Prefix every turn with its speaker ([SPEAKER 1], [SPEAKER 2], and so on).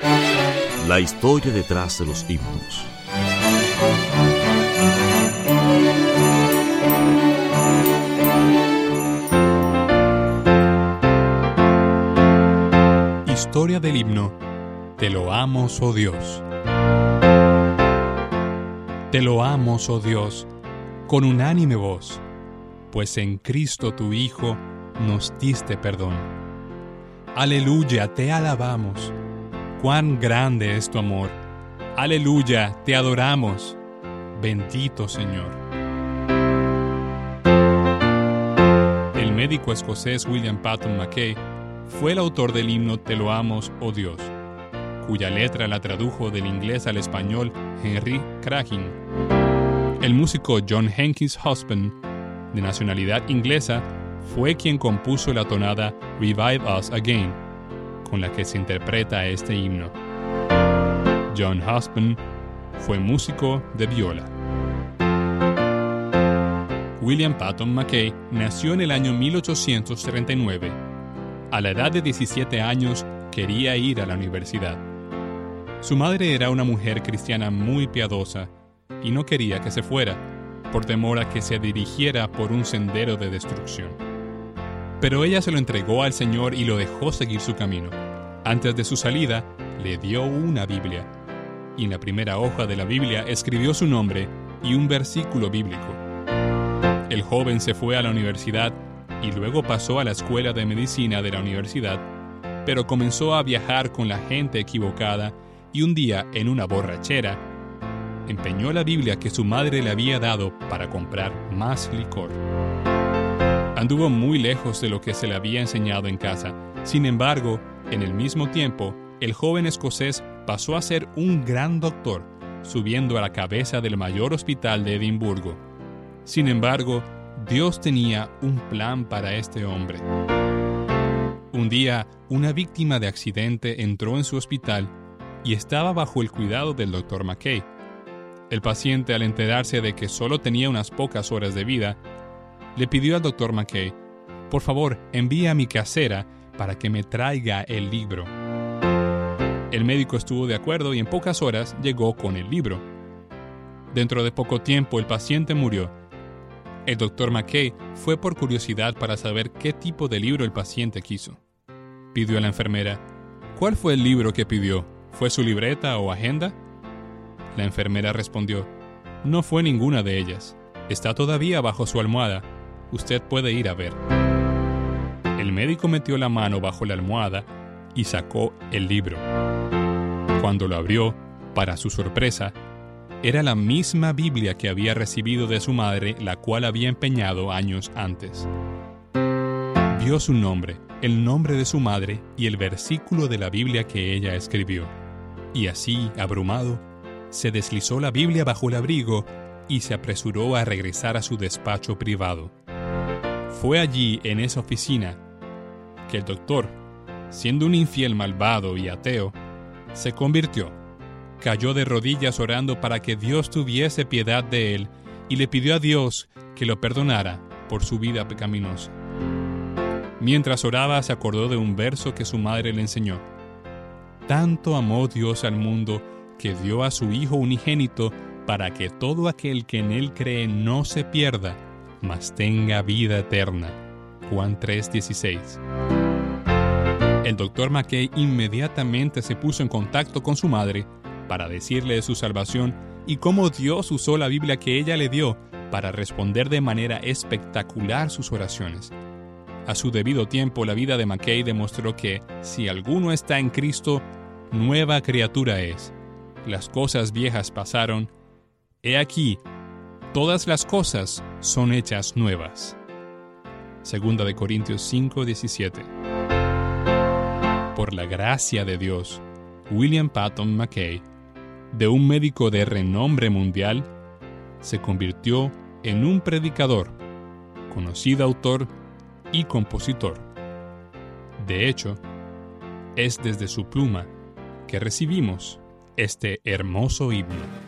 [SPEAKER 1] La historia detrás de los himnos.
[SPEAKER 2] Historia del himno Te lo amo, oh Dios. Te lo amo, oh Dios, con unánime voz, pues en Cristo tu Hijo nos diste perdón. Aleluya, te alabamos cuán grande es tu amor. Aleluya, te adoramos. Bendito Señor. El médico escocés William Patton McKay fue el autor del himno Te lo amos, oh Dios, cuya letra la tradujo del inglés al español Henry Cragin. El músico John Henkins Husband, de nacionalidad inglesa, fue quien compuso la tonada Revive Us Again con la que se interpreta este himno. John Husband fue músico de viola. William Patton McKay nació en el año 1839. A la edad de 17 años quería ir a la universidad. Su madre era una mujer cristiana muy piadosa y no quería que se fuera, por temor a que se dirigiera por un sendero de destrucción. Pero ella se lo entregó al Señor y lo dejó seguir su camino. Antes de su salida, le dio una Biblia. Y en la primera hoja de la Biblia escribió su nombre y un versículo bíblico. El joven se fue a la universidad y luego pasó a la escuela de medicina de la universidad, pero comenzó a viajar con la gente equivocada y un día, en una borrachera, empeñó la Biblia que su madre le había dado para comprar más licor. Anduvo muy lejos de lo que se le había enseñado en casa. Sin embargo, en el mismo tiempo, el joven escocés pasó a ser un gran doctor, subiendo a la cabeza del mayor hospital de Edimburgo. Sin embargo, Dios tenía un plan para este hombre. Un día, una víctima de accidente entró en su hospital y estaba bajo el cuidado del doctor McKay. El paciente, al enterarse de que solo tenía unas pocas horas de vida, le pidió al doctor McKay, por favor, envíe a mi casera para que me traiga el libro. El médico estuvo de acuerdo y en pocas horas llegó con el libro. Dentro de poco tiempo el paciente murió. El doctor McKay fue por curiosidad para saber qué tipo de libro el paciente quiso. Pidió a la enfermera, ¿cuál fue el libro que pidió? ¿Fue su libreta o agenda? La enfermera respondió, no fue ninguna de ellas. Está todavía bajo su almohada usted puede ir a ver. El médico metió la mano bajo la almohada y sacó el libro. Cuando lo abrió, para su sorpresa, era la misma Biblia que había recibido de su madre, la cual había empeñado años antes. Vio su nombre, el nombre de su madre y el versículo de la Biblia que ella escribió. Y así, abrumado, se deslizó la Biblia bajo el abrigo y se apresuró a regresar a su despacho privado. Fue allí, en esa oficina, que el doctor, siendo un infiel malvado y ateo, se convirtió, cayó de rodillas orando para que Dios tuviese piedad de él y le pidió a Dios que lo perdonara por su vida pecaminosa. Mientras oraba se acordó de un verso que su madre le enseñó. Tanto amó Dios al mundo que dio a su Hijo unigénito para que todo aquel que en él cree no se pierda, mas tenga vida eterna. Juan 3:16. El doctor McKay inmediatamente se puso en contacto con su madre para decirle de su salvación y cómo Dios usó la Biblia que ella le dio para responder de manera espectacular sus oraciones. A su debido tiempo, la vida de McKay demostró que, si alguno está en Cristo, nueva criatura es. Las cosas viejas pasaron. He aquí, todas las cosas son hechas nuevas. Segunda de Corintios 5, 17. Por la gracia de Dios, William Patton McKay, de un médico de renombre mundial, se convirtió en un predicador, conocido autor y compositor. De hecho, es desde su pluma que recibimos este hermoso himno.